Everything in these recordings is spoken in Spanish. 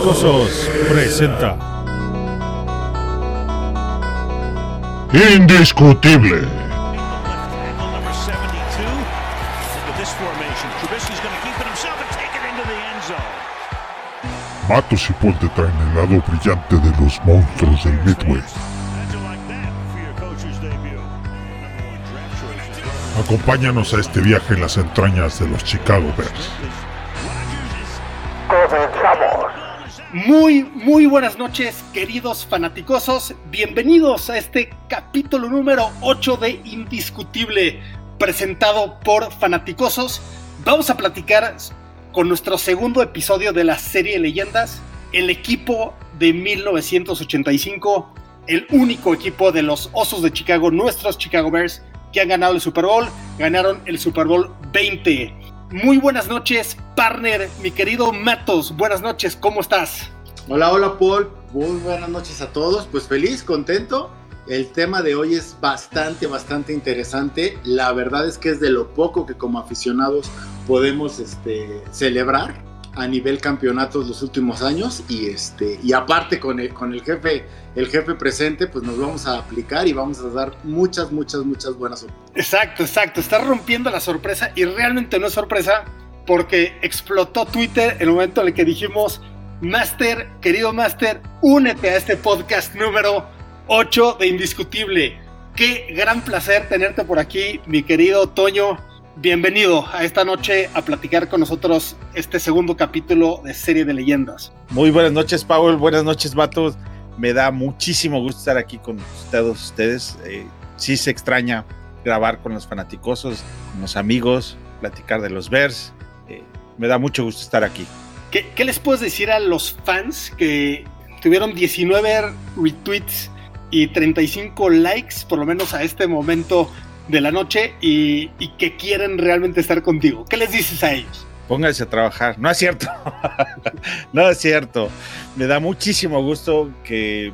Presenta Indiscutible. number 72 into this formation. Trubisky's going to keep it himself and take it into the end zone. Matos y Paul traen el lado brillante de los monstruos del Midway. Acompáñanos a este viaje en las entrañas de los Chicago Bears. Muy, muy buenas noches, queridos fanaticosos. Bienvenidos a este capítulo número 8 de Indiscutible, presentado por Fanaticosos. Vamos a platicar con nuestro segundo episodio de la serie Leyendas, el equipo de 1985, el único equipo de los Osos de Chicago, nuestros Chicago Bears, que han ganado el Super Bowl, ganaron el Super Bowl 20. Muy buenas noches, partner, mi querido Matos. Buenas noches, ¿cómo estás? Hola, hola Paul, muy buenas noches a todos. Pues feliz, contento. El tema de hoy es bastante, bastante interesante. La verdad es que es de lo poco que como aficionados podemos este, celebrar a nivel campeonatos los últimos años y este y aparte con el, con el jefe el jefe presente pues nos vamos a aplicar y vamos a dar muchas muchas muchas buenas. Exacto, exacto. Está rompiendo la sorpresa y realmente no es sorpresa porque explotó Twitter el momento en el que dijimos, Master, querido Master, únete a este podcast número 8 de Indiscutible. Qué gran placer tenerte por aquí, mi querido Toño. Bienvenido a esta noche a platicar con nosotros este segundo capítulo de Serie de Leyendas. Muy buenas noches, Paul. Buenas noches, vatos. Me da muchísimo gusto estar aquí con todos ustedes. Eh, sí se extraña grabar con los fanaticosos, con los amigos, platicar de los Bears. Eh, me da mucho gusto estar aquí. ¿Qué, qué les puedes decir a los fans que tuvieron 19 retweets y 35 likes, por lo menos a este momento de la noche, y, que quieren realmente estar contigo? ¿Qué les dices a ellos? Pónganse a trabajar. No es cierto. no es cierto. Me da muchísimo gusto que,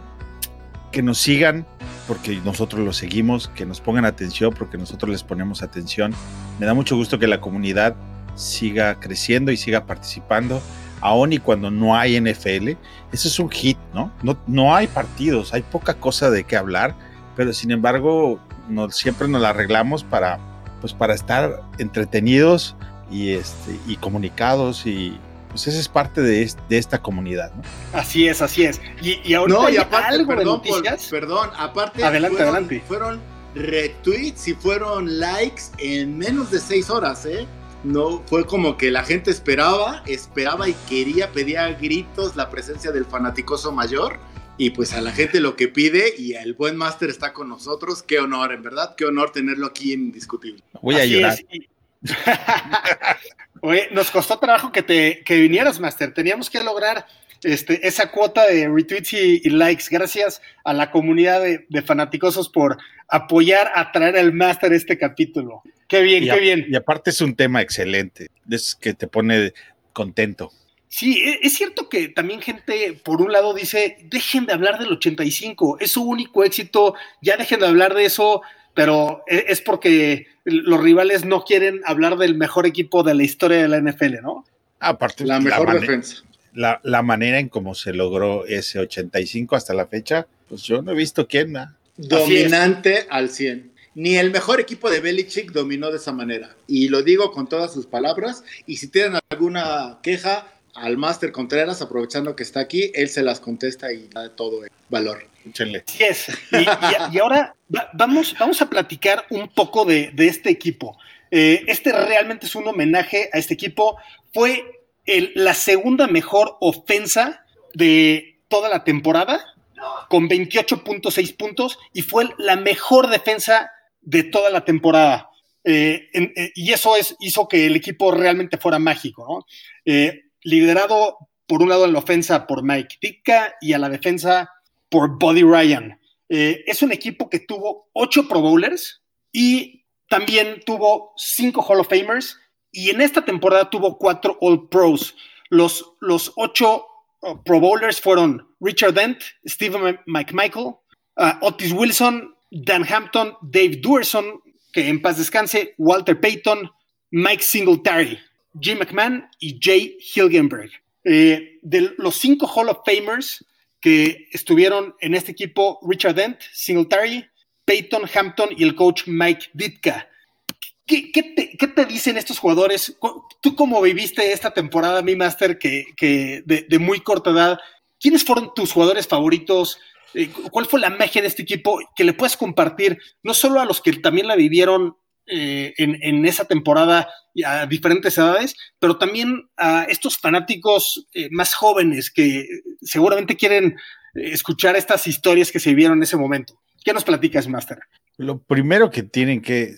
que nos sigan porque nosotros los seguimos, que nos pongan atención porque nosotros les ponemos atención. Me da mucho gusto que la comunidad siga creciendo y siga participando, aun y cuando no hay NFL. Eso es un hit, ¿no? No, no hay partidos, hay poca cosa de qué hablar, pero sin embargo nos, siempre nos la arreglamos para, pues, para estar entretenidos y, este, y comunicados y pues esa es parte de, es- de esta comunidad, ¿no? Así es, así es. Y, y ahorita No, y hay aparte, algo de perdón, Paul, noticias. perdón, aparte Adelante, fueron, adelante. fueron retweets y fueron likes en menos de seis horas, ¿eh? No, fue como que la gente esperaba, esperaba y quería, pedía a gritos la presencia del fanaticoso mayor. Y pues a la gente lo que pide y el buen máster está con nosotros. Qué honor, en verdad, qué honor tenerlo aquí en Indiscutible. Voy a Así llorar. es, y- Oye, nos costó trabajo que te que vinieras, Master. Teníamos que lograr este, esa cuota de retweets y, y likes. Gracias a la comunidad de, de fanaticosos por apoyar a traer al Master este capítulo. Qué bien, Y, qué a- bien. y aparte es un tema excelente, es que te pone contento. Sí, e- es cierto que también gente, por un lado, dice, dejen de hablar del 85, es su único éxito, ya dejen de hablar de eso, pero e- es porque los rivales no quieren hablar del mejor equipo de la historia de la NFL, ¿no? Aparte, La mejor defensa. la, la manera en cómo se logró ese 85 hasta la fecha, pues yo no he visto quién. ¿no? Dominante al 100. Ni el mejor equipo de Belichick dominó de esa manera. Y lo digo con todas sus palabras. Y si tienen alguna queja al Máster Contreras, aprovechando que está aquí, él se las contesta y da todo el valor. Échenle. Así es. Y, ahora va- vamos, vamos a platicar un poco de, de este equipo. Eh, este realmente es un homenaje a este equipo. Fue la segunda mejor ofensa de toda la temporada, con 28.6 puntos, y fue la mejor defensa de toda la temporada. Eh, eh, y eso es, hizo que el equipo realmente fuera mágico, ¿no? Eh, liderado por un lado en la ofensa por Mike Ditka y a la defensa por Buddy Ryan. Eh, es un equipo que tuvo ocho Pro Bowlers y también tuvo cinco Hall of Famers y en esta temporada tuvo cuatro All Pros. Los, los ocho uh, Pro Bowlers fueron Richard Dent, Stephen McMichael, uh, Otis Wilson, Dan Hampton, Dave Duerson, que en paz descanse, Walter Payton, Mike Singletary, Jim McMahon y Jay Hilgenberg. Eh, de los cinco Hall of Famers que estuvieron en este equipo, Richard Dent, Singletary, Peyton Hampton y el coach Mike Ditka. ¿Qué, te, dicen estos jugadores? Tú como viviste esta temporada, mi master, que, de, muy corta edad, ¿quiénes fueron tus jugadores favoritos? Eh, ¿Cuál fue la magia de este equipo que le puedes compartir no solo a los que también la vivieron eh, en, esa temporada a diferentes edades, pero también a estos fanáticos eh, más jóvenes que seguramente quieren escuchar estas historias que se vivieron en ese momento? ¿Qué nos platicas, Master? Lo primero que tienen que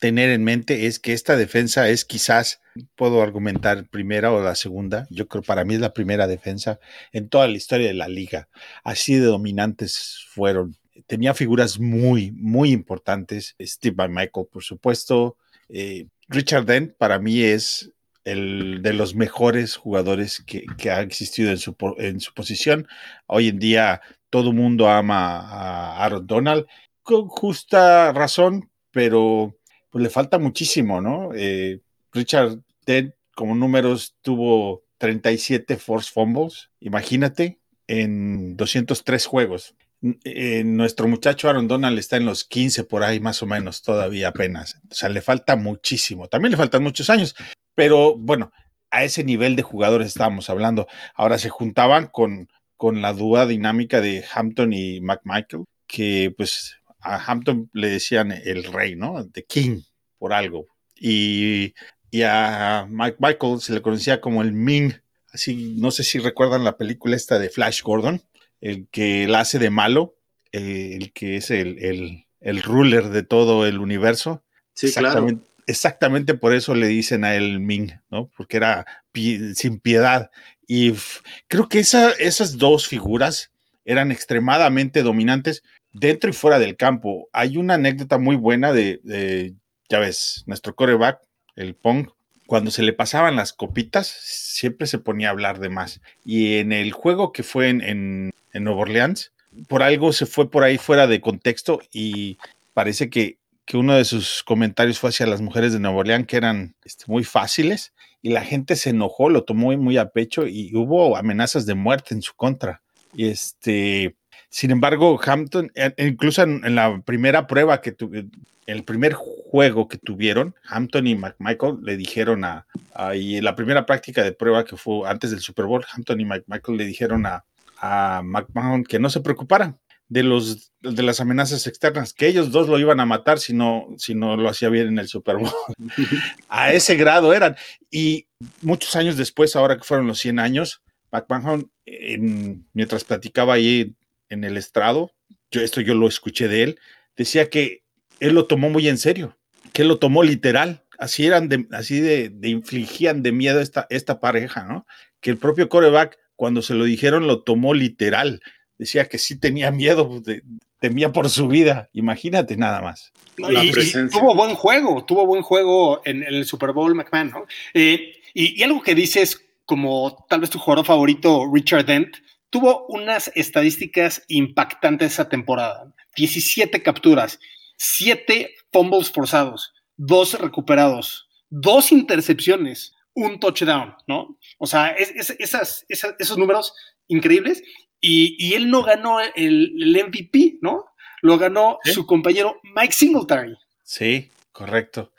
tener en mente es que esta defensa es quizás, puedo argumentar primera o la segunda, yo creo para mí es la primera defensa en toda la historia de la liga. Así de dominantes fueron. Tenía figuras muy, muy importantes. Steve by Michael, por supuesto. Eh, Richard Dent para mí es el de los mejores jugadores que, ha existido en su, posición. Hoy en día todo mundo ama a Aaron Donald con justa razón, pero pues le falta muchísimo, ¿no? Eh, Richard Ted, como números, tuvo 37 force fumbles, imagínate, en 203 juegos. Nuestro muchacho Aaron Donald está en los 15 por ahí más o menos todavía apenas. O sea, le falta muchísimo. También le faltan muchos años, pero bueno, a ese nivel de jugadores estábamos hablando. Ahora se juntaban con, con la dúa dinámica de Hampton y McMichael, que pues a Hampton le decían el rey, ¿no? The King, por algo. Y, a Mike Michael se le conocía como el Ming. Así, no sé si recuerdan la película esta de Flash Gordon, el que la hace de malo, eh, el que es el, el, ruler de todo el universo. Sí, exactamente, claro. Exactamente por eso le dicen a él Ming, ¿no? Porque era sin piedad. Y creo que esa, esas dos figuras eran extremadamente dominantes dentro y fuera del campo. Hay una anécdota muy buena de, ya ves, nuestro coreback, el Pong, cuando se le pasaban las copitas, siempre se ponía a hablar de más. Y en el juego que fue en, en, en Nueva Orleans, por algo se fue por ahí fuera de contexto y parece que, que, uno de sus comentarios fue hacia las mujeres de Nueva Orleans que eran este, muy fáciles y la gente se enojó, lo tomó muy a pecho y hubo amenazas de muerte en su contra. Y este, sin embargo, Hampton, e, e incluso en, la primera prueba que tuve, el primer juego que tuvieron, Hampton y McMichael le dijeron a, y en la primera práctica de prueba que fue antes del Super Bowl, Hampton y McMichael le dijeron a, a McMahon que no se preocuparan de los de las amenazas externas, que ellos dos lo iban a matar si no, si no lo hacía bien en el Super Bowl. a ese grado eran. Y muchos años después, ahora que fueron los 100 años, McMahon, mientras platicaba ahí en el estrado, yo, esto yo lo escuché de él, decía que él lo tomó muy en serio, que él lo tomó literal, así eran de, así de, infligían de miedo esta, esta pareja, ¿no? Que el propio coreback, cuando se lo dijeron, lo tomó literal, decía que sí tenía miedo, temía por su vida, imagínate nada más. y, tuvo buen juego, tuvo buen juego en, el Super Bowl McMahon, ¿no? Eh, y, y, algo que dices, como tal vez tu jugador favorito, Richard Dent, tuvo unas estadísticas impactantes esa temporada. 17 capturas, 7 fumbles forzados, 2 recuperados, 2 intercepciones, un touchdown, ¿no? O sea, esas, esos números increíbles. Y, él no ganó el, MVP, ¿no? Lo ganó su compañero Mike Singletary. Sí, correcto.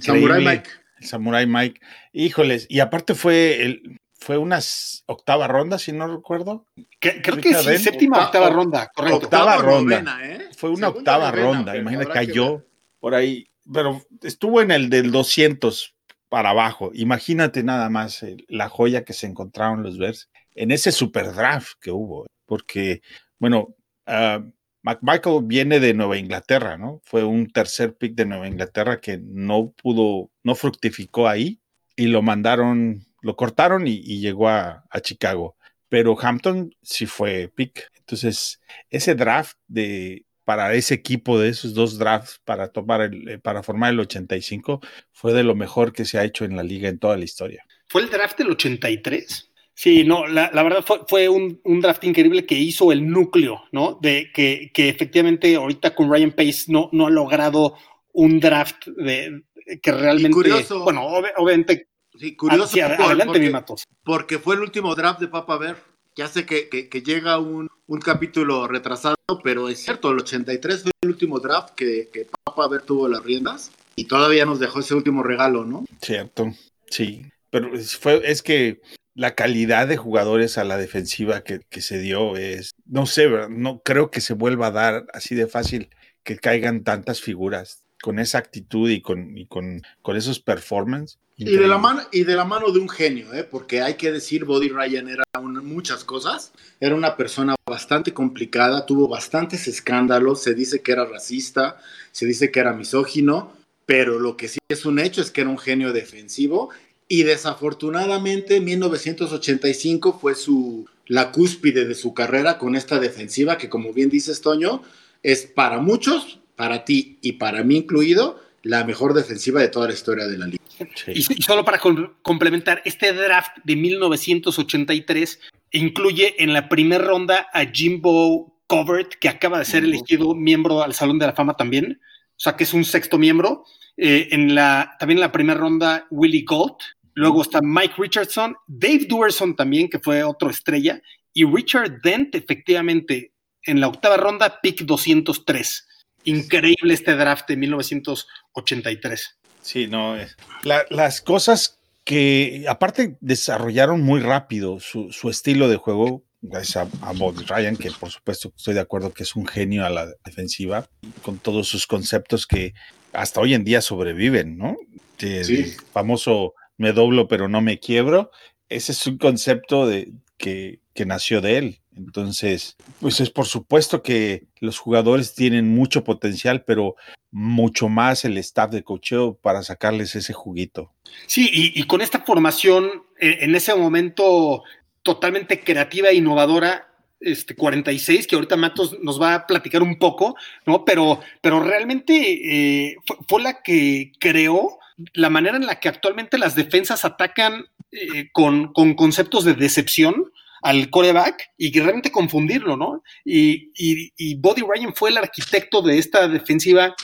Samurai Mike. Samurai Mike. Híjoles, y aparte fue el, fue una octava ronda, si no recuerdo. creo que sí, séptima octava ronda, correcto. Octava ronda. ¿eh? Fue una octava ronda, imagínate, cayó por ahí, pero estuvo en el del 200 para abajo. Imagínate nada más la joya que se encontraron los Bears en ese super draft que hubo, porque, bueno, uh, McMichael viene de Nueva Inglaterra, ¿no? Fue un tercer pick de Nueva Inglaterra que no pudo, no fructificó ahí y lo mandaron lo cortaron y, llegó a, Chicago. Pero Hampton sí fue pick. Entonces, ese draft de para ese equipo de esos dos drafts para tomar el, eh, para formar el 85 fue de lo mejor que se ha hecho en la liga en toda la historia. ¿Fue el draft del 83? Sí, no, la, verdad fue, un, draft increíble que hizo el núcleo, ¿no? De que, efectivamente ahorita con Ryan Pace no, no ha logrado un draft de que realmente, bueno, obviamente Sí, curioso. Ah, sí, por- adelante, porque, mi Matos. porque fue el último draft de Papa Bear. Ya sé que, que- que llega un, un capítulo retrasado, pero es cierto, el 83 fue el último draft que, que Papa Bear tuvo las riendas y todavía nos dejó ese último regalo, ¿no? Cierto, sí. Pero fue, es que la calidad de jugadores a la defensiva que, que se dio es, no sé, no creo que se vuelva a dar así de fácil que caigan tantas figuras con esa actitud y con, y con, con esos performances. Y de, la mano, y de la mano de un genio, ¿eh? porque hay que decir, Body Ryan era muchas cosas. Era una persona bastante complicada, tuvo bastantes escándalos, se dice que era racista, se dice que era misógino, pero lo que sí es un hecho es que era un genio defensivo. Y desafortunadamente, en 1985 fue su, la cúspide de su carrera con esta defensiva que, como bien dices, Toño, es para muchos, para ti y para mí incluido, la mejor defensiva de toda la historia de la liga. Sí. Y, y solo para com- complementar, este draft de 1983 incluye en la primera ronda a Jimbo Covert, que acaba de ser elegido miembro al Salón de la Fama también, o sea que es un sexto miembro. Eh, en la, también en la primera ronda, Willie Gold. Luego está Mike Richardson, Dave Duerson también, que fue otro estrella, y Richard Dent, efectivamente, en la octava ronda, pick 203. Increíble este draft de 1983. Sí, no. la- las cosas que, aparte, desarrollaron muy rápido su, su estilo de juego, gracias a, a Bobby Ryan, que por supuesto estoy de acuerdo que es un genio a la defensiva, con todos sus conceptos que hasta hoy en día sobreviven, ¿no? Sí. El famoso me doblo pero no me quiebro, ese es un concepto de, que, que nació de él. Entonces, pues es por supuesto que los jugadores tienen mucho potencial, pero mucho más el staff de cocheo para sacarles ese juguito. Sí, y, con esta formación eh, en ese momento totalmente creativa e innovadora, este 46, que ahorita Matos nos va a platicar un poco, ¿no? Pero, pero realmente eh, fue, fue la que creó la manera en la que actualmente las defensas atacan eh, con, con conceptos de decepción al coreback y realmente confundirlo, ¿no? Y, y, y Body Ryan fue el arquitecto de esta defensiva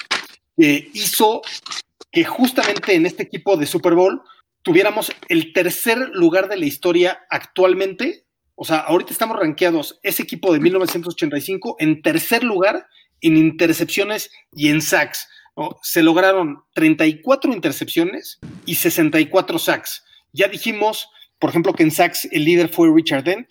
que hizo que justamente en este equipo de Super Bowl tuviéramos el tercer lugar de la historia actualmente. O sea, ahorita estamos rankeados ese equipo de 1985 en tercer lugar en intercepciones y en sacks. Se lograron 34 intercepciones y 64 sacks. Ya dijimos, por ejemplo, que en sacks el líder fue Richard Dent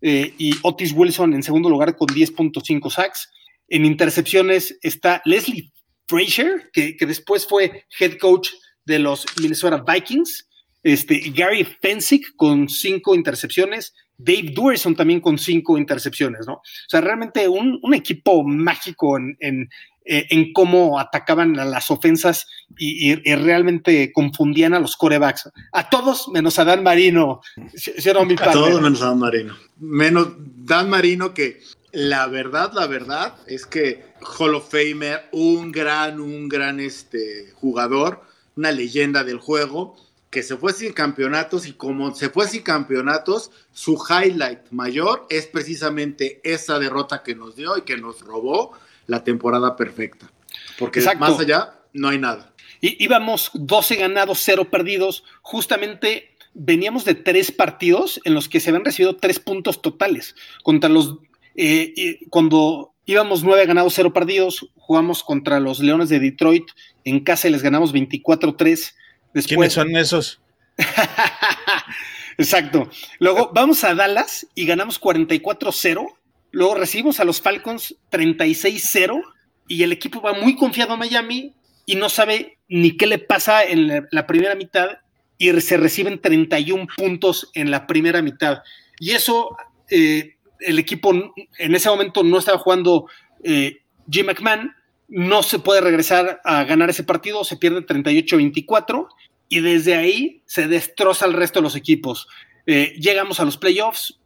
eh, y Otis Wilson en segundo lugar con 10.5 sacks. En intercepciones está Leslie Frazier, que, que, después fue head coach de los Minnesota Vikings. Este, Gary Fensick con cinco intercepciones. Dave Duerson también con cinco intercepciones, ¿no? O sea, realmente un, un equipo mágico en, en, en, cómo atacaban a las ofensas y, y, y, realmente confundían a los corebacks. A todos menos a Dan Marino. ¿sí, mi a todos menos a Dan Marino. Menos Dan Marino que la verdad, la verdad es que Hall of Famer, un gran, un gran este, jugador, una leyenda del juego, que se fue sin campeonatos y como se fue sin campeonatos, su highlight mayor es precisamente esa derrota que nos dio y que nos robó la temporada perfecta. Porque Exacto. más allá no hay nada. Y íbamos 12 ganados, 0 perdidos, justamente veníamos de tres partidos en los que se habían recibido tres puntos totales contra los eh, cuando íbamos nueve ganados, cero perdidos, jugamos contra los Leones de Detroit en casa y les ganamos 24-3. Después... ¿Quiénes son esos? Exacto. Luego vamos a Dallas y ganamos 44-0. Luego recibimos a los Falcons 36-0 y el equipo va muy confiado a Miami y no sabe ni qué le pasa en la, la primera mitad y se reciben 31 puntos en la primera mitad. Y eso eh, el equipo en ese momento no estaba jugando eh, Jim McMahon, no se puede regresar a ganar ese partido, se pierde 38-24 y desde ahí se destroza el resto de los equipos. Eh, llegamos a los playoffs,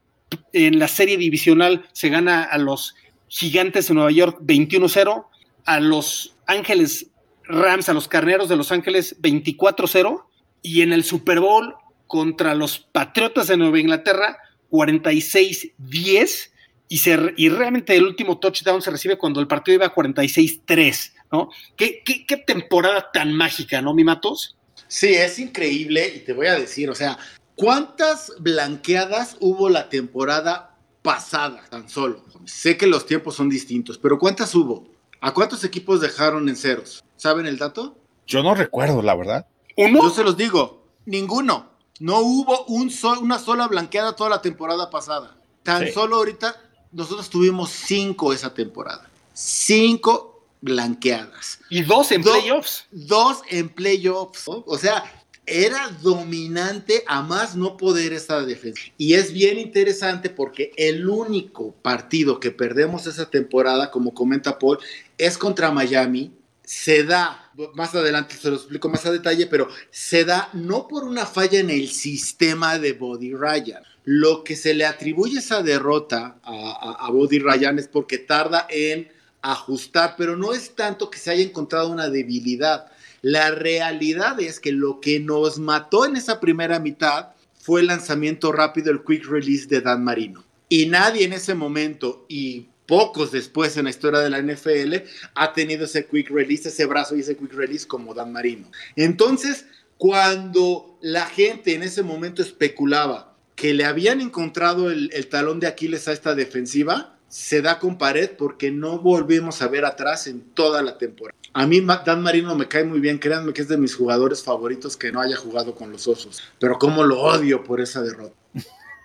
en la serie divisional se gana a los Gigantes de Nueva York 21-0, a los Ángeles Rams, a los Carneros de Los Ángeles 24-0 y en el Super Bowl contra los Patriotas de Nueva Inglaterra 46-10 y, se, y realmente el último touchdown se recibe cuando el partido iba 46-3, ¿no? ¿Qué, ¿Qué, qué, temporada tan mágica, ¿no, mi Matos? Sí, es increíble y te voy a decir, o sea, ¿cuántas blanqueadas hubo la temporada pasada tan solo? Sé que los tiempos son distintos, pero ¿cuántas hubo? ¿A cuántos equipos dejaron en ceros? ¿Saben el dato? Yo no recuerdo, la verdad. ¿Uno? Yo se los digo, ninguno. No hubo un sol, una sola blanqueada toda la temporada pasada. Tan Sí. solo ahorita nosotros tuvimos cinco esa temporada. Cinco blanqueadas. Y dos en Do- playoffs. Dos en playoffs. ¿no? O sea, era dominante a más no poder esa defensa. Y es bien interesante porque el único partido que perdemos esa temporada, como comenta Paul, es contra Miami. Se da, más adelante se lo explico más a detalle, pero se da no por una falla en el sistema de Body Ryan. Lo que se le atribuye esa derrota a, a- a Body Ryan es porque tarda en ajustar, pero no es tanto que se haya encontrado una debilidad. La realidad es que lo que nos mató en esa primera mitad fue el lanzamiento rápido, el quick release de Dan Marino. Y nadie en ese momento y pocos después en la historia de la NFL ha tenido ese quick release, ese brazo y ese quick release como Dan Marino. Entonces, cuando la gente en ese momento especulaba que le habían encontrado el, el talón de Aquiles a esta defensiva, se da con pared porque no volvimos a ver atrás en toda la temporada. A mí Dan Marino me cae muy bien, créanme que es de mis jugadores favoritos que no haya jugado con los Osos, pero cómo lo odio por esa derrota.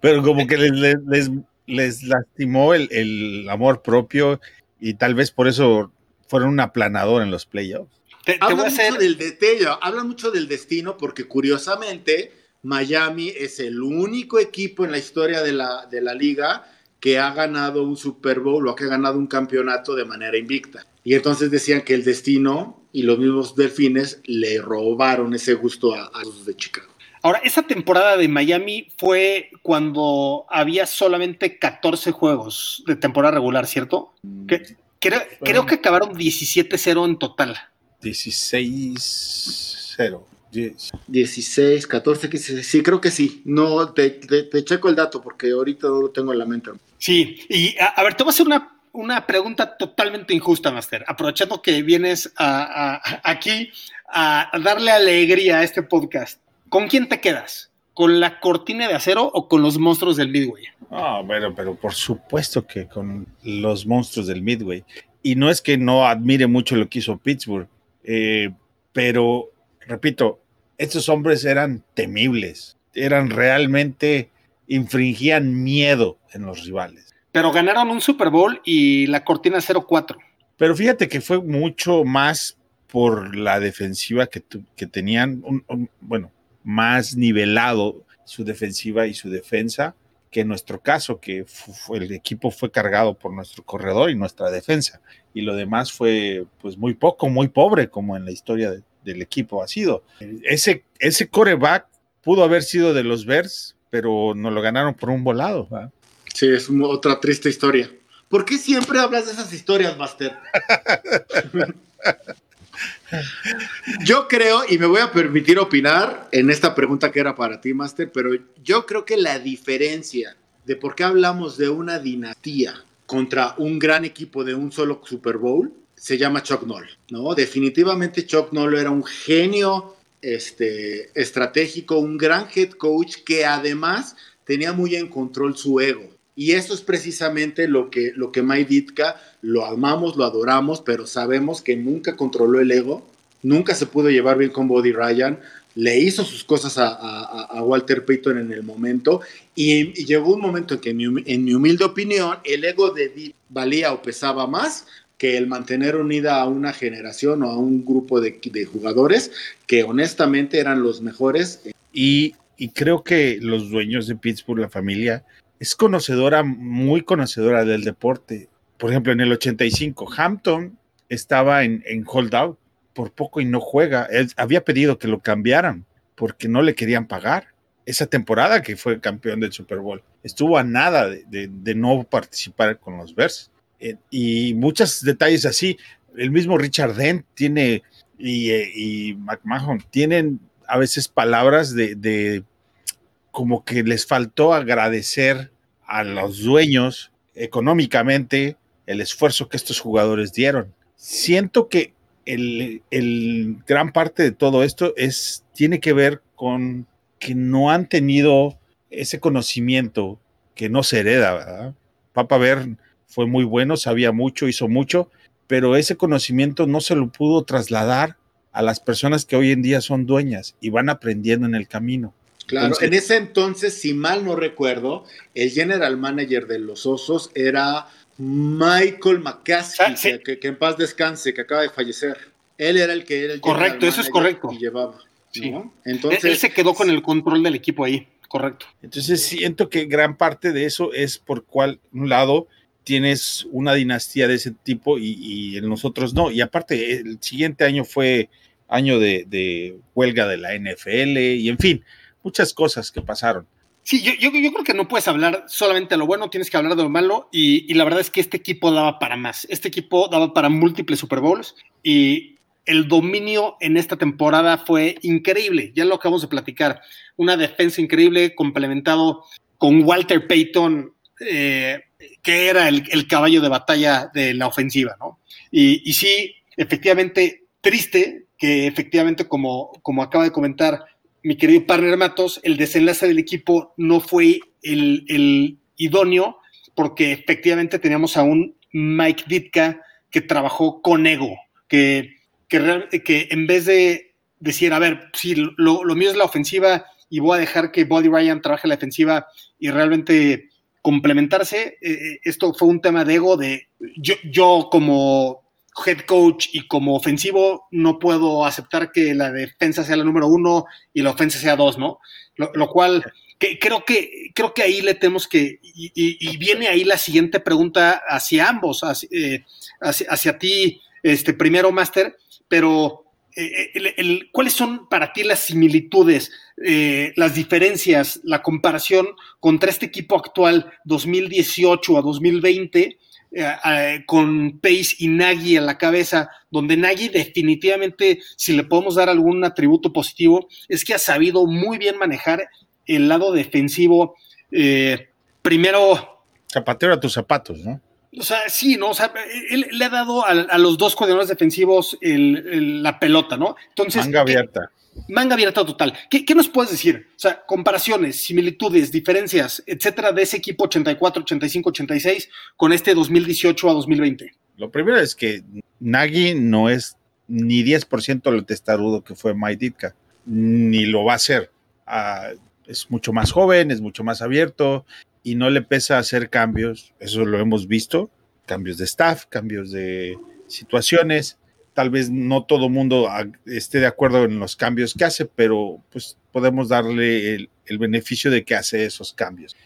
Pero como que les, les, les- lastimó el, el amor propio y tal vez por eso fueron un aplanador en los playoffs. Te, Hablan hacer. mucho del detalle, hablan mucho del destino porque curiosamente Miami es el único equipo en la historia de la, de la liga que ha ganado un Super Bowl o que ha ganado un campeonato de manera invicta. Y entonces decían que el destino y los mismos delfines le robaron ese gusto a, a los de Chicago. Ahora, esa temporada de Miami fue cuando había solamente 14 juegos de temporada regular, ¿cierto? Que- creo, creo que acabaron 17-0 en total. 16-0. Yes. 16, 14, 15, sí, creo que sí. No, te, te- te checo el dato porque ahorita no lo tengo en la mente. Sí, y a, a ver, te voy a hacer una, una pregunta totalmente injusta, Master. Aprovechando que vienes a- a- aquí a darle alegría a este podcast. ¿Con quién te quedas? ¿Con la cortina de acero o con los monstruos del Midway? Ah, bueno, pero por supuesto que con los monstruos del Midway. Y no es que no admire mucho lo que hizo Pittsburgh, eh, pero repito, estos hombres eran temibles, eran realmente, infringían miedo en los rivales. Pero ganaron un Super Bowl y la cortina 0-4. Pero fíjate que fue mucho más por la defensiva que, tu- que tenían, un- un- bueno, más nivelado su defensiva y su defensa que en nuestro caso, que fue- el equipo fue cargado por nuestro corredor y nuestra defensa. Y lo demás fue pues muy poco, muy pobre, como en la historia de- del equipo ha sido. Ese, ese coreback pudo haber sido de los Bears, pero nos lo ganaron por un volado. ¿va? Sí, es un- otra triste historia. ¿Por qué siempre hablas de esas historias, Master? yo creo, y me voy a permitir opinar en esta pregunta que era para ti, Master, pero yo creo que la diferencia de por qué hablamos de una dinastía contra un gran equipo de un solo Super Bowl se llama Chuck Noll, ¿no? Definitivamente Chuck Noll era un genio este, estratégico, un gran head coach que además tenía muy en control su ego. Y eso es precisamente lo que, lo que Mike Ditka lo amamos, lo adoramos, pero sabemos que nunca controló el ego, nunca se pudo llevar bien con Body Ryan, le hizo sus cosas a, a- Walter Payton en el momento y, y llegó un momento en que, mi, en mi humilde opinión, el ego de Ditka valía o pesaba más que el mantener unida a una generación o a un grupo de, jugadores que honestamente eran los mejores Y, creo que los dueños de Pittsburgh, la familia, es conocedora, muy conocedora del deporte. Por ejemplo, en el 85, Hampton estaba en, en holdout por poco y no juega. Él había pedido que lo cambiaran porque no le querían pagar. Esa temporada que fue campeón del Super Bowl estuvo a nada de- de no participar con los Bears. Eh, y muchos detalles así. El mismo Richard Dent tiene y, eh, McMahon tienen a veces palabras de, como que les faltó agradecer a los dueños económicamente el esfuerzo que estos jugadores dieron. Siento que el, el, gran parte de todo esto es, tiene que ver con que no han tenido ese conocimiento que no se hereda, ¿verdad? Papa Ver fue muy bueno, sabía mucho, hizo mucho, pero ese conocimiento no se lo pudo trasladar a las personas que hoy en día son dueñas y van aprendiendo en el camino. Claro, entonces, en ese entonces, si mal no recuerdo, el general manager de los Osos era Michael McCaskey, sí. que, que, en paz descanse, que acaba de fallecer. Él era el que era el correcto, eso es correcto. Y llevaba. Sí. ¿no? Entonces, él, él, se quedó con el control del equipo ahí, correcto. Entonces siento que gran parte de eso es por cual un lado tienes una dinastía de ese tipo y, en nosotros no. Y aparte, el siguiente año fue año de, huelga de la NFL y en fin, muchas cosas que pasaron. Sí, yo, yo, yo, creo que no puedes hablar solamente de lo bueno, tienes que hablar de lo malo y, y, la verdad es que este equipo daba para más. Este equipo daba para múltiples Super Bowls y el dominio en esta temporada fue increíble. Ya lo acabamos de platicar. Una defensa increíble complementado con Walter Payton, eh, que era el, caballo de batalla de la ofensiva, ¿no? Y, sí, efectivamente, triste que efectivamente, como, como acaba de comentar, mi querido partner Matos, el desenlace del equipo no fue el, idóneo porque efectivamente teníamos a un Mike Ditka que trabajó con ego, que, que, en vez de decir, a ver, sí, lo, lo, mío es la ofensiva y voy a dejar que Buddy Ryan trabaje la defensiva y realmente complementarse, eh, esto fue un tema de ego de yo, yo como head coach y como ofensivo no puedo aceptar que la defensa sea la número uno y la ofensa sea dos, ¿no? Lo, cual que, creo que creo que ahí le tenemos que y viene ahí la siguiente pregunta hacia ambos, hacia, eh, hacia, hacia ti, este primero Master, pero eh, el, ¿cuáles son para ti las similitudes, eh, las diferencias, la comparación contra este equipo actual 2018 a 2020? Eh, con Pace y Nagy en la cabeza, donde Nagy definitivamente, si le podemos dar algún atributo positivo, es que ha sabido muy bien manejar el lado defensivo. Eh, primero... Zapatero a tus zapatos, ¿no? O sea, sí, ¿no? O sea, él le ha dado a, a los dos coordinadores defensivos el, el, la pelota, ¿no? Entonces... Manga abierta. ¿qué? manga abierta total. ¿Qué, ¿Qué, nos puedes decir? O sea, comparaciones, similitudes, diferencias, etcétera, de ese equipo 84, 85, 86 con este 2018 a 2020. Lo primero es que Nagy no es ni 10% lo testarudo que fue Mike Ditka, ni lo va a hacer. Uh, es mucho más joven, es mucho más abierto y no le pesa hacer cambios. Eso lo hemos visto: cambios de staff, cambios de situaciones tal vez no todo mundo esté de acuerdo en los cambios que hace, pero pues podemos darle el, el beneficio de que hace esos cambios.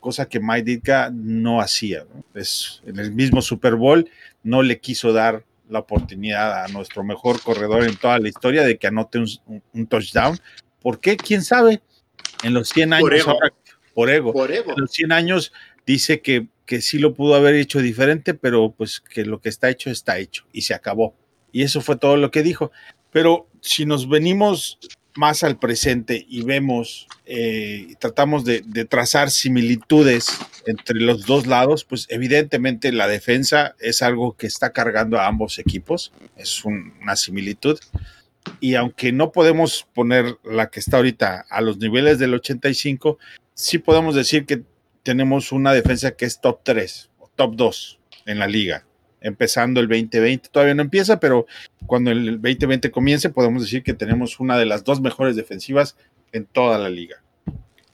Cosa que Mike Ditka no hacía. ¿no? Es, en el mismo Super Bowl no le quiso dar la oportunidad a nuestro mejor corredor en toda la historia de que anote un, un, touchdown. ¿Por qué? ¿Quién sabe? En los 100 años. Ahora, por ego. Por ego. En los 100 años dice que, que sí lo pudo haber hecho diferente, pero pues que lo que está hecho está hecho y se acabó. Y eso fue todo lo que dijo. Pero si nos venimos más al presente y vemos, eh, tratamos de, de, trazar similitudes entre los dos lados, pues evidentemente la defensa es algo que está cargando a ambos equipos, es un, una similitud. Y aunque no podemos poner la que está ahorita a los niveles del 85, sí podemos decir que tenemos una defensa que es top 3 o top 2 en la liga empezando el 2020. Todavía no empieza, pero cuando el 2020 comience, podemos decir que tenemos una de las dos mejores defensivas en toda la liga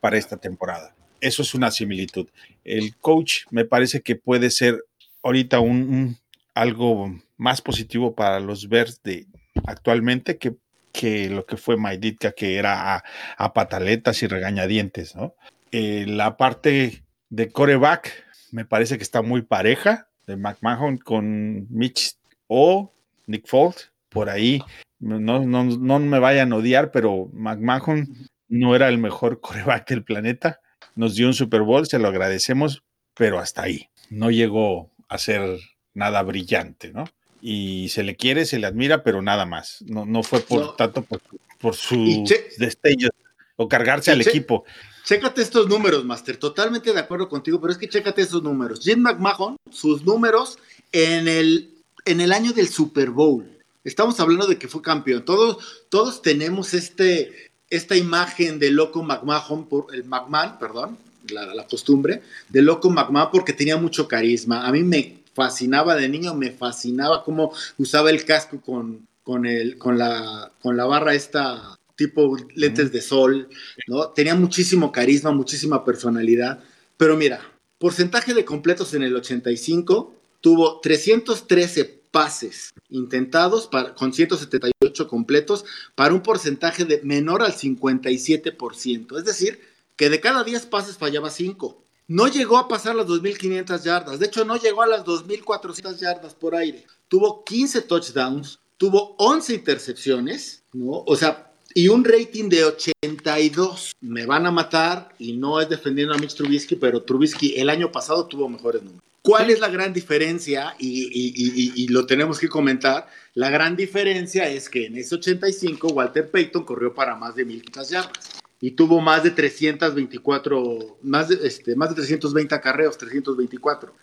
para esta temporada. Eso es una similitud. El coach me parece que puede ser ahorita un, un algo más positivo para los Bears de actualmente que, que lo que fue Maiditka, que era a, pataletas y regañadientes, ¿no? Eh, la parte de coreback me parece que está muy pareja de McMahon con Mitch o Nick Foles, por ahí. No, no, no me vayan a odiar, pero McMahon no era el mejor coreback del planeta. Nos dio un Super Bowl, se lo agradecemos, pero hasta ahí. No llegó a ser nada brillante, ¿no? Y se le quiere, se le admira, pero nada más. No, no fue por no. tanto por, por sus destellos o cargarse al equipo. Chécate estos números, Master. Totalmente de acuerdo contigo, pero es que chécate estos números. Jim McMahon, sus números en el, en el año del Super Bowl. Estamos hablando de que fue campeón. Todos, todos tenemos este, esta imagen de Loco McMahon, por, el McMahon, perdón, la, la, costumbre, de Loco McMahon porque tenía mucho carisma. A mí me fascinaba de niño, me fascinaba cómo usaba el casco con, con, el, con, la, con la barra esta tipo lentes de sol, ¿no? Tenía muchísimo carisma, muchísima personalidad. Pero mira, porcentaje de completos en el 85, tuvo 313 pases intentados para, con 178 completos para un porcentaje de menor al 57%. Es decir, que de cada 10 pases fallaba 5. No llegó a pasar las 2.500 yardas. De hecho, no llegó a las 2.400 yardas por aire. Tuvo 15 touchdowns, tuvo 11 intercepciones, ¿no? O sea, y un rating de 82. Me van a matar y no es defendiendo a Mitch Trubisky, pero Trubisky el año pasado tuvo mejores números. ¿Cuál es la gran diferencia? Y, y, y, y, lo tenemos que comentar. La gran diferencia es que en ese 85 Walter Payton corrió para más de 1500 yardas y tuvo más de 324, más de, este, más de 320 acarreos, 324.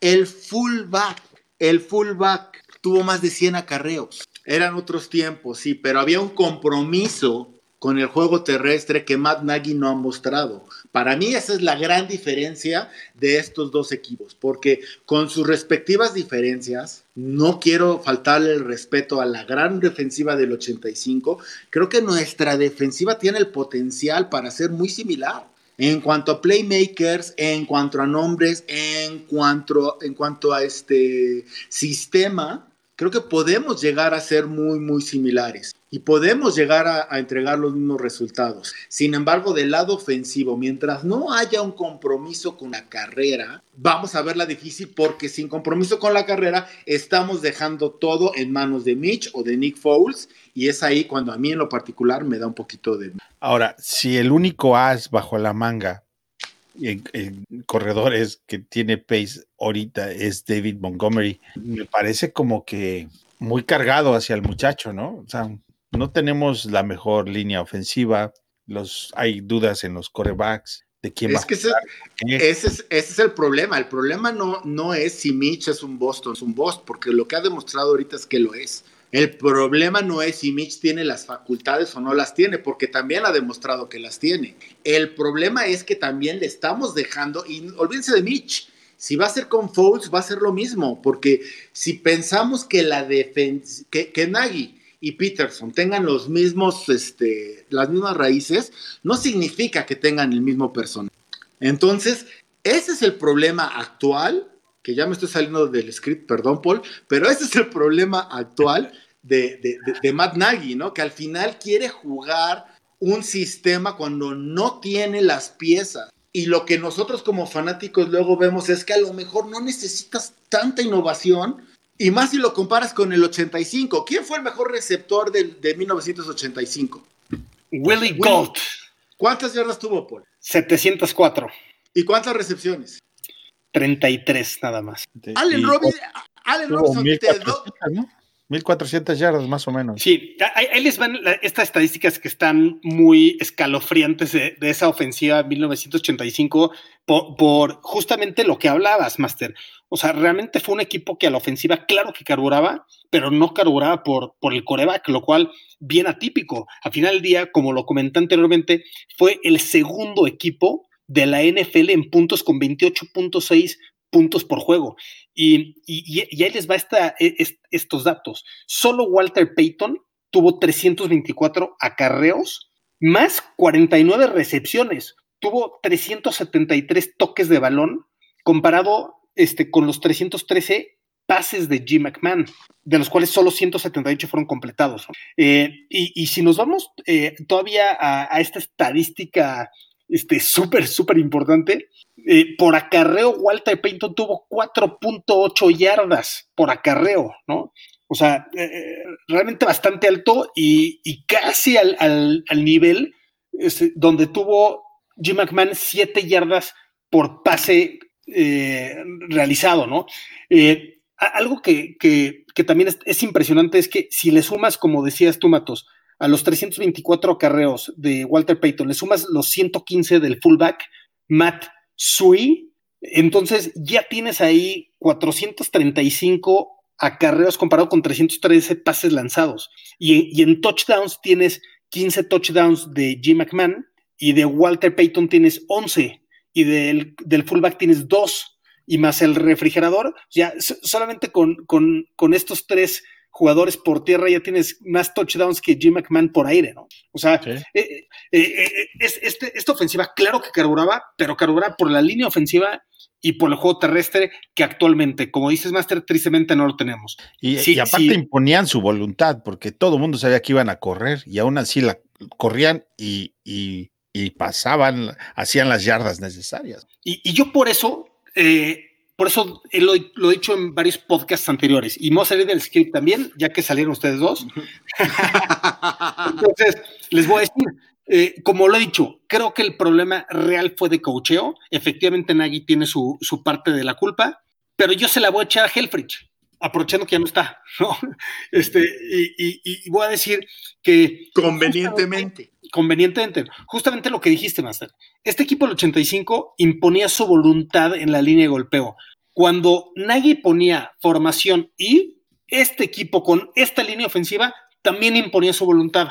El fullback, el fullback tuvo más de 100 acarreos. Eran otros tiempos, sí, pero había un compromiso con el juego terrestre que Matt Nagy no ha mostrado. Para mí esa es la gran diferencia de estos dos equipos, porque con sus respectivas diferencias, no quiero faltarle el respeto a la gran defensiva del 85, creo que nuestra defensiva tiene el potencial para ser muy similar. En cuanto a playmakers, en cuanto a nombres, en cuanto, en cuanto a este sistema, creo que podemos llegar a ser muy, muy similares y podemos llegar a, entregar los mismos resultados. Sin embargo, del lado ofensivo, mientras no haya un compromiso con la carrera, vamos a verla difícil porque sin compromiso con la carrera estamos dejando todo en manos de Mitch o de Nick Foles y es ahí cuando a mí en lo particular me da un poquito de... Ahora, si el único as bajo la manga en, en, corredores que tiene pace ahorita es David Montgomery. Me parece como que muy cargado hacia el muchacho, ¿no? O sea, no tenemos la mejor línea ofensiva, los, hay dudas en los corebacks. De quién es va que ese, ese, es, ese, es, el problema. El problema no, no es si Mitch es un Boston, es un Boston, porque lo que ha demostrado ahorita es que lo es. El problema no es si Mitch tiene las facultades o no las tiene, porque también ha demostrado que las tiene. El problema es que también le estamos dejando, y olvídense de Mitch, si va a ser con Foles va a ser lo mismo, porque si pensamos que la defensa, que, que Nagy y Peterson tengan los mismos, este, las mismas raíces, no significa que tengan el mismo personaje. Entonces, ese es el problema actual, que ya me estoy saliendo del script, perdón Paul, pero ese es el problema actual de, de, de, de Matt Nagy, ¿no? Que al final quiere jugar un sistema cuando no tiene las piezas. Y lo que nosotros como fanáticos luego vemos es que a lo mejor no necesitas tanta innovación, y más si lo comparas con el 85. ¿Quién fue el mejor receptor de, de 1985? Willie Gold. ¿Cuántas yardas tuvo, Paul? 704. ¿Y cuántas recepciones? 33 nada más. Allen, Robin, Allen Robinson te ¿no? 1400 yardas más o menos. Sí, ahí, ahí les van la, estas estadísticas que están muy escalofriantes de, de esa ofensiva 1985 por, por, justamente lo que hablabas, Master. O sea, realmente fue un equipo que a la ofensiva, claro que carburaba, pero no carburaba por, por el coreback, lo cual bien atípico. Al final del día, como lo comenté anteriormente, fue el segundo equipo de la NFL en puntos con 28.6 puntos por juego. Y, y, y ahí les va esta, est, estos datos. Solo Walter Payton tuvo 324 acarreos más 49 recepciones. Tuvo 373 toques de balón comparado este, con los 313 pases de Jim McMahon, de los cuales solo 178 fueron completados. Eh, y, y, si nos vamos eh, todavía a, esta estadística este súper, súper importante. Eh, por acarreo, Walter Payton tuvo 4.8 yardas por acarreo, ¿no? O sea, realmente bastante alto y, y casi al, al, al nivel este, donde tuvo Jim McMahon 7 yardas por pase eh, realizado, ¿no? algo que, que, que también es, es, impresionante es que si le sumas, como decías tú, Matos, a los 324 acarreos de Walter Payton, le sumas los 115 del fullback Matt Sui, entonces ya tienes ahí 435 acarreos comparado con 313 pases lanzados. Y, y, en touchdowns tienes 15 touchdowns de Jim McMahon y de Walter Payton tienes 11 y del, del fullback tienes 2 y más el refrigerador, ya solamente con, con, con estos tres jugadores por tierra, ya tienes más touchdowns que Jim McMahon por aire, ¿no? O sea, eh, eh, eh, es, este, esta ofensiva, claro que carburaba, pero carburaba por la línea ofensiva y por el juego terrestre que actualmente, como dices, Master, tristemente no lo tenemos. Y, aparte imponían su voluntad, porque todo el mundo sabía que iban a correr y aún así la corrían y, y, pasaban, hacían las yardas necesarias. Y, yo por eso eh, por eso lo, lo, he dicho en varios podcasts anteriores y vamos a salir del script también, ya que salieron ustedes dos. Entonces, les voy a decir, eh, como lo he dicho, creo que el problema real fue de cocheo. Efectivamente, Nagy tiene su, su, parte de la culpa, pero yo se la voy a echar a Helfrich, aprovechando que ya no está, ¿no? Este, y, y voy a decir que. Convenientemente. Convenientemente. Justamente lo que dijiste, Master. Este equipo del 85 imponía su voluntad en la línea de golpeo. Cuando Nagy ponía formación y este equipo con esta línea ofensiva también imponía su voluntad.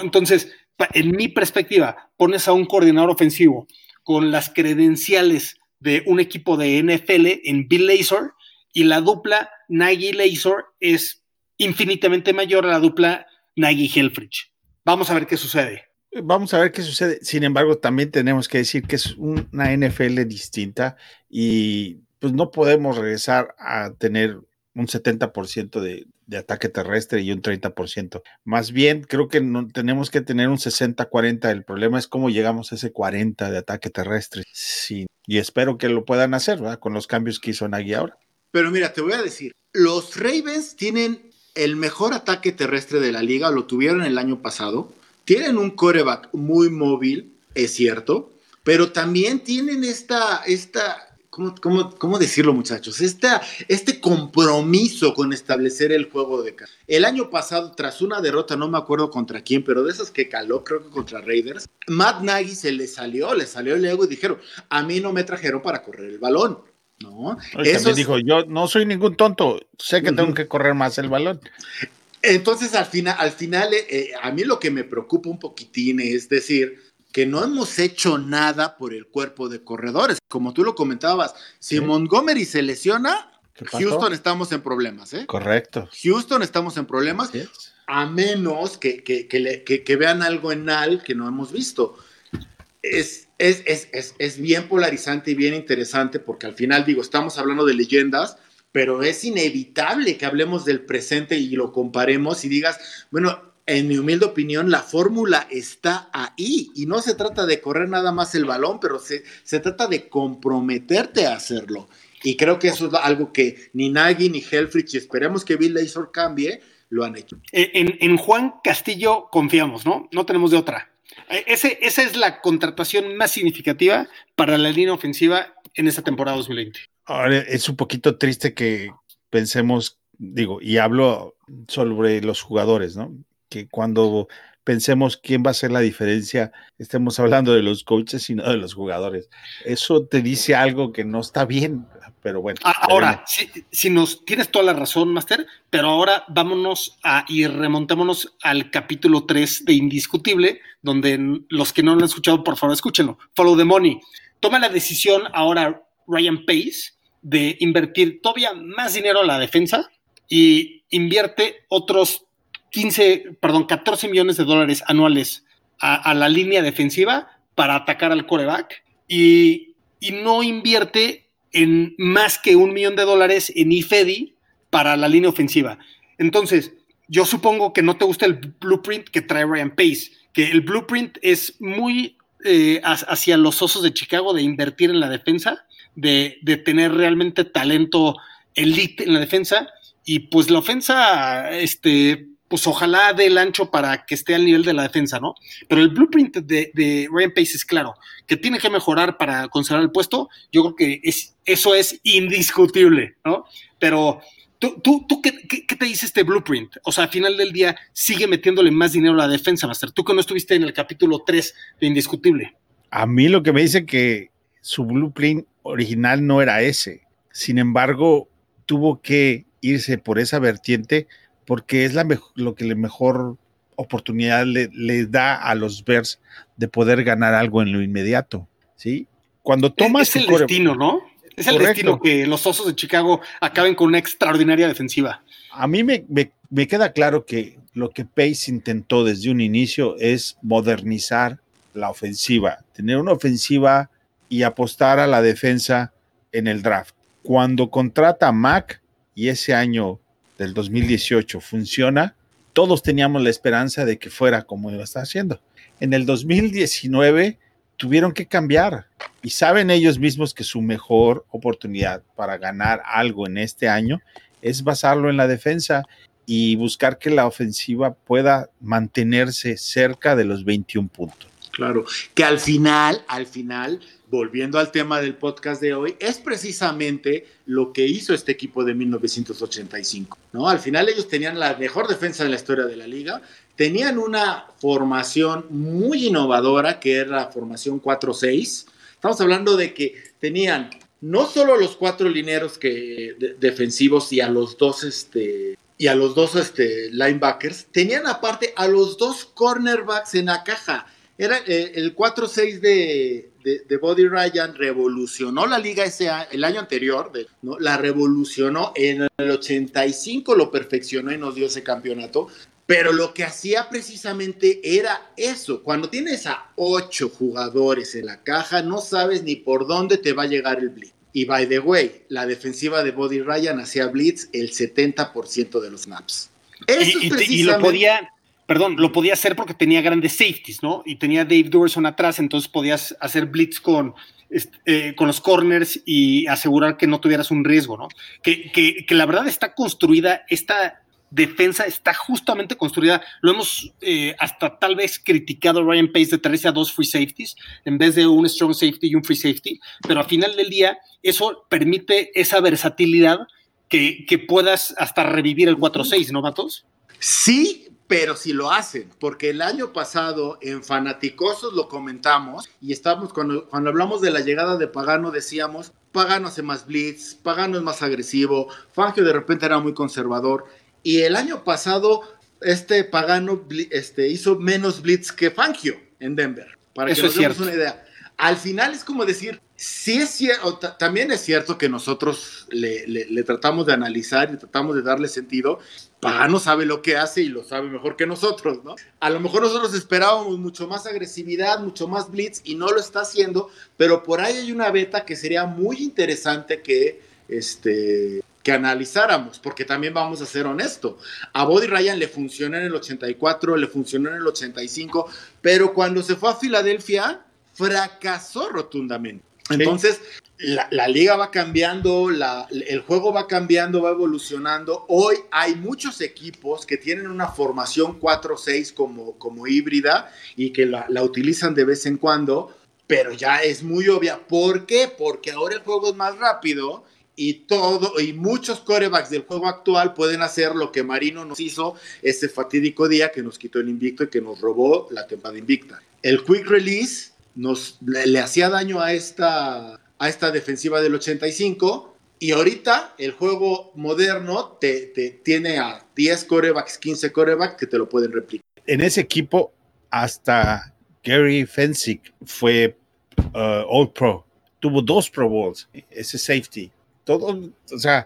Entonces, en mi perspectiva, pones a un coordinador ofensivo con las credenciales de un equipo de NFL en Bill Lazor y la dupla Nagy-Lazor es infinitamente mayor a la dupla Nagy-Helfrich. Vamos a ver qué sucede. Vamos a ver qué sucede. Sin embargo, también tenemos que decir que es una NFL distinta y pues no podemos regresar a tener un 70% de, de, ataque terrestre y un 30%. Más bien, creo que no, tenemos que tener un 60-40. El problema es cómo llegamos a ese 40 de ataque terrestre. Y espero que lo puedan hacer, ¿verdad? Con los cambios que hizo Nagy ahora. Pero mira, te voy a decir, los Ravens tienen el mejor ataque terrestre de la liga, lo tuvieron el año pasado tienen un coreback muy móvil, es cierto, pero también tienen esta, esta ¿cómo, cómo, decirlo muchachos? Esta, este compromiso con establecer el juego de casa. El año pasado, tras una derrota, no me acuerdo contra quién, pero de esas que caló, creo que contra Raiders, Matt Nagy se le salió, le salió el ego y dijeron, a mí no me trajeron para correr el balón. ¿no? Eso dijo, yo no soy ningún tonto, sé que tengo que correr más el balón. Entonces, al final, al final eh, eh, a mí lo que me preocupa un poquitín es decir que no hemos hecho nada por el cuerpo de corredores. Como tú lo comentabas, si Montgomery se lesiona, Houston estamos en problemas. ¿eh? Correcto. Houston estamos en problemas, a menos que, que, vean algo en Al que no hemos visto. Es, es, es, es bien polarizante y bien interesante porque al final, digo, estamos hablando de leyendas pero es inevitable que hablemos del presente y lo comparemos y digas, bueno, en mi humilde opinión, la fórmula está ahí y no se trata de correr nada más el balón, pero se, se trata de comprometerte a hacerlo. Y creo que eso es algo que ni Nagy ni Helfrich, y esperemos que Bill Lazor cambie, lo han hecho. Eh, en, en, Juan Castillo confiamos, ¿no? No tenemos de otra. Eh, ese, esa es la contratación más significativa para la línea ofensiva en esta temporada 2020. Ahora es un poquito triste que pensemos, digo, y hablo sobre los jugadores, ¿no? Que cuando pensemos quién va a ser la diferencia, estemos hablando de los coaches y no de los jugadores. Eso te dice algo que no está bien, pero bueno. Ahora, si, nos tienes toda la razón, Master, pero ahora vámonos a, y remontémonos al capítulo 3 de Indiscutible, donde los que no lo han escuchado, por favor, escúchenlo. Follow the money. Toma la decisión ahora Ryan Pace de invertir todavía más dinero a la defensa y invierte otros 15, perdón, 14 millones de dólares anuales a, la línea defensiva para atacar al coreback y, y, no invierte en más que un millón de dólares en IFEDI para la línea ofensiva. Entonces, yo supongo que no te gusta el blueprint que trae Ryan Pace, que el blueprint es muy eh, hacia los osos de Chicago de invertir en la defensa de, tener realmente talento elite en la defensa y pues la ofensa, este, pues ojalá dé el ancho para que esté al nivel de la defensa, ¿no? Pero el blueprint de, de Ryan Pace es claro, que tiene que mejorar para conservar el puesto, yo creo que es, eso es indiscutible, ¿no? Pero ¿Tú, tú, tú qué, qué, te dice este blueprint? O sea, al final del día sigue metiéndole más dinero a la defensa, Master. Tú que no estuviste en el capítulo 3 de Indiscutible. A mí lo que me dice que su blueprint original no era ese. Sin embargo, tuvo que irse por esa vertiente porque es la lo que le mejor oportunidad le, le, da a los Bears de poder ganar algo en lo inmediato, ¿sí? Cuando tomas es, es el destino, ¿no? Es el Correcto. destino que los Osos de Chicago acaben con una extraordinaria defensiva. A mí me, me, me queda claro que lo que Pace intentó desde un inicio es modernizar la ofensiva, tener una ofensiva y apostar a la defensa en el draft. Cuando contrata a Mac y ese año del 2018 funciona, todos teníamos la esperanza de que fuera como a estar haciendo. En el 2019 tuvieron que cambiar y saben ellos mismos que su mejor oportunidad para ganar algo en este año es basarlo en la defensa y buscar que la ofensiva pueda mantenerse cerca de los 21 puntos. Claro, que al final, al final, volviendo al tema del podcast de hoy, es precisamente lo que hizo este equipo de 1985, ¿no? Al final ellos tenían la mejor defensa de la historia de la liga, tenían una formación muy innovadora que era la formación 4-6. Estamos hablando de que tenían no solo los cuatro lineros que, de, defensivos y a los dos este, y a los dos este, linebackers, tenían aparte a los dos cornerbacks en la caja era eh, el 4-6 de, de, Body Ryan revolucionó la liga ese el año anterior, la revolucionó en el 85, lo perfeccionó y nos dio ese campeonato. Pero lo que hacía precisamente era eso. Cuando tienes a ocho jugadores en la caja, no sabes ni por dónde te va a llegar el blitz. Y by the way, la defensiva de Body Ryan hacía blitz el 70% de los snaps. Eso y, y, precisamente... y, lo podía, perdón, lo podía hacer porque tenía grandes safeties, ¿no? Y tenía Dave Durson atrás, entonces podías hacer blitz con, eh, con los corners y asegurar que no tuvieras un riesgo, ¿no? Que, que, que la verdad está construida, esta defensa está justamente construida, lo hemos eh, hasta tal vez criticado Ryan Pace de traerse a dos free safeties en vez de un strong safety y un free safety, pero al final del día eso permite esa versatilidad que, puedas hasta revivir el 4-6, ¿no, Matos? Sí, pero si lo hacen, porque el año pasado en Fanaticosos lo comentamos y estamos cuando, cuando hablamos de la llegada de Pagano decíamos, Pagano hace más blitz, Pagano es más agresivo, Fangio de repente era muy conservador y el año pasado este Pagano este, hizo menos blitz que Fangio en Denver, para Eso que nos es demos cierto. una idea. Al final es como decir, sí es cierto, también es cierto que nosotros le, le, le, tratamos de analizar y tratamos de darle sentido. Pagano sabe lo que hace y lo sabe mejor que nosotros, ¿no? A lo mejor nosotros esperábamos mucho más agresividad, mucho más blitz y no lo está haciendo, pero por ahí hay una beta que sería muy interesante que, este, que analizáramos, porque también vamos a ser honestos. A Body Ryan le funcionó en el 84, le funcionó en el 85, pero cuando se fue a Filadelfia fracasó rotundamente. Entonces, sí. la, la, liga va cambiando, la, el juego va cambiando, va evolucionando. Hoy hay muchos equipos que tienen una formación 4-6 como, como híbrida y que la, la, utilizan de vez en cuando, pero ya es muy obvia. ¿Por qué? Porque ahora el juego es más rápido y todo y muchos corebacks del juego actual pueden hacer lo que Marino nos hizo ese fatídico día que nos quitó el invicto y que nos robó la temporada invicta. El quick release nos le, le, hacía daño a esta, a esta defensiva del 85 y ahorita el juego moderno te, te tiene a 10 corebacks, 15 corebacks que te lo pueden replicar. En ese equipo hasta Gary Fensick fue uh, All Pro, tuvo dos Pro Bowls, ese safety, todo, o sea,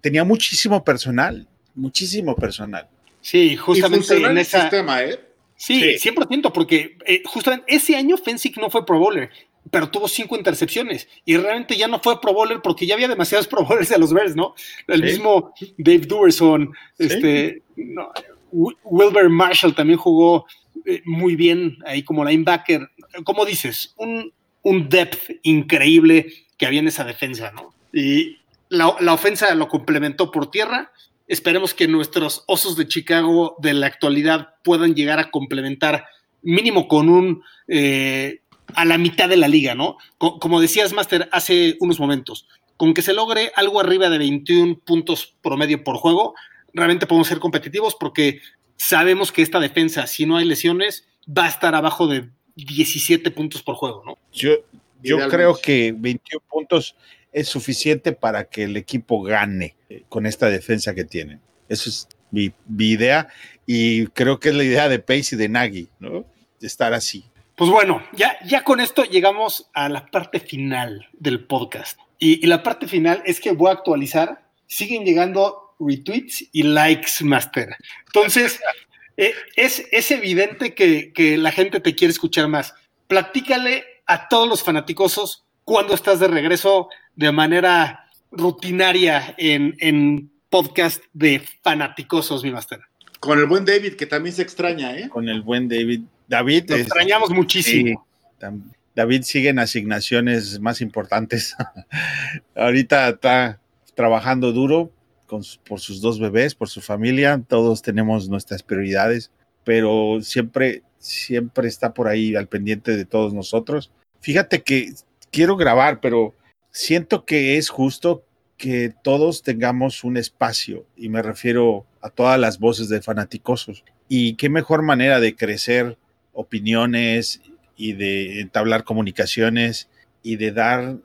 tenía muchísimo personal, muchísimo personal. Sí, justamente en esa... sistema, ¿eh? Sí, sí, 100%, porque eh, justamente ese año Fensick no fue Pro Bowler, pero tuvo cinco intercepciones y realmente ya no fue Pro Bowler porque ya había demasiados Pro Bowlers de los Bears, ¿no? El sí. mismo Dave Duerson, sí. este, no, Wilber Marshall también jugó eh, muy bien ahí como linebacker. Como dices, un, un depth increíble que había en esa defensa, ¿no? Y la, la ofensa lo complementó por tierra esperemos que nuestros osos de Chicago de la actualidad puedan llegar a complementar mínimo con un eh, a la mitad de la liga, ¿no? Co como decías, Master, hace unos momentos, con que se logre algo arriba de 21 puntos promedio por juego, realmente podemos ser competitivos porque sabemos que esta defensa, si no hay lesiones, va a estar abajo de 17 puntos por juego, ¿no? Yo, yo creo que 21 puntos es suficiente para que el equipo gane con esta defensa que tienen. Eso es mi, idea y creo que es la idea de Pace y de Nagy, ¿no? De estar así. Pues bueno, ya, ya con esto llegamos a la parte final del podcast. Y, la parte final es que voy a actualizar. Siguen llegando retweets y likes, Master. Entonces, eh, es, es evidente que, que la gente te quiere escuchar más. Platícale a todos los fanaticosos cuando estás de regreso de manera rutinaria en, en podcast de fanaticosos, mi Master. Con el buen David, que también se extraña, ¿eh? Con el buen David. David. Lo es- extrañamos muchísimo. Sí, David sigue en asignaciones más importantes. Ahorita está trabajando duro con por sus dos bebés, por su familia. Todos tenemos nuestras prioridades, pero siempre, siempre está por ahí al pendiente de todos nosotros. Fíjate que quiero grabar, pero siento que es justo que todos tengamos un espacio y me refiero a todas las voces de fanaticosos. Y qué mejor manera de crecer opiniones y de entablar comunicaciones y de dar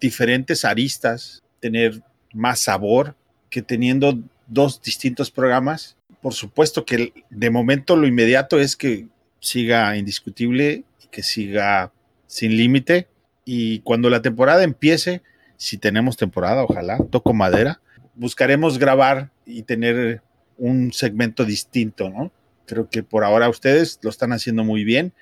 diferentes aristas, tener más sabor que teniendo dos distintos programas. Por supuesto que de momento lo inmediato es que siga indiscutible y que siga sin límite. Y cuando la temporada empiece, si tenemos temporada, ojalá, toco madera, buscaremos grabar y tener un segmento distinto, ¿no? Creo que por ahora ustedes lo están haciendo muy bien.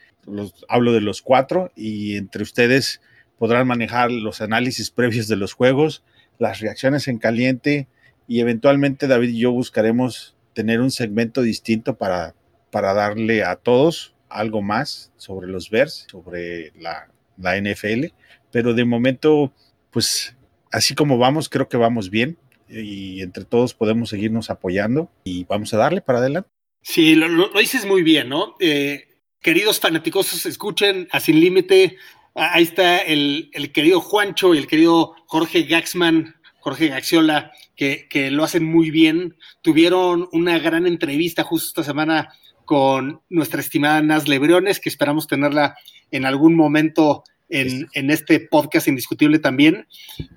Hablo de los cuatro y entre ustedes podrán manejar los análisis previos de los juegos, las reacciones en caliente y eventualmente David y yo buscaremos tener un segmento distinto para, para darle a todos algo más sobre los Bears, sobre la, la NFL. Pero de momento, pues así como vamos, creo que vamos bien y entre todos podemos seguirnos apoyando y vamos a darle para adelante. Sí, lo, lo- dices muy bien, ¿no? Eh, queridos fanáticosos, escuchen a Sin Límite. Ah, Ahí está el, el querido Juancho y el querido Jorge Gaxman, Jorge Gaxiola, que, que lo hacen muy bien. Tuvieron una gran entrevista justo esta semana con nuestra estimada Naz Lebrones, que esperamos tenerla en algún momento en, en este podcast indiscutible también.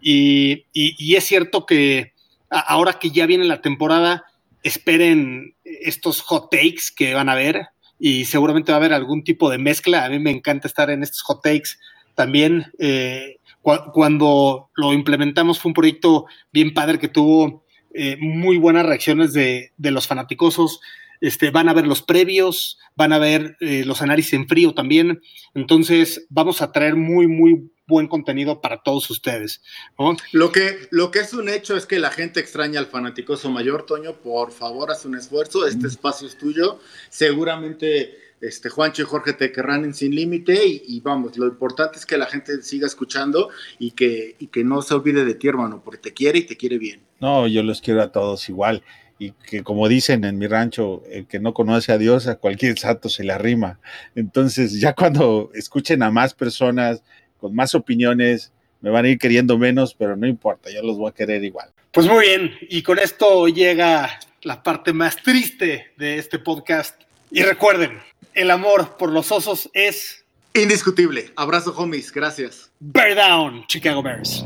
Y, y- y es cierto que ahora que ya viene la temporada, esperen estos hot takes que van a ver y seguramente va a haber algún tipo de mezcla. A mí me encanta estar en estos hot takes también. eh, cu- cuando lo implementamos fue un proyecto bien padre que tuvo eh, muy buenas reacciones de, de los fanaticosos. Este, van a ver los previos, van a ver eh, los análisis en frío también. Entonces, vamos a traer muy, muy buen contenido para todos ustedes. ¿no? Lo que, lo que es un hecho es que la gente extraña al fanaticoso mayor, Toño. Por favor, haz un esfuerzo. Este espacio es tuyo. Seguramente este, Juancho y Jorge te querrán en sin límite. Y, y vamos, lo importante es que la gente siga escuchando y que, y que no se olvide de ti, hermano, porque te quiere y te quiere bien. No, yo los quiero a todos igual. Y que como dicen en mi rancho, el que no conoce a Dios, a cualquier santo se le arrima. Entonces, ya cuando escuchen a más personas con más opiniones, me van a ir queriendo menos, pero no importa, yo los voy a querer igual. Pues muy bien, y con esto llega la parte más triste de este podcast. Y recuerden, el amor por los osos es Indiscutible. Abrazo, homies. Gracias. Bear Down, Chicago Bears.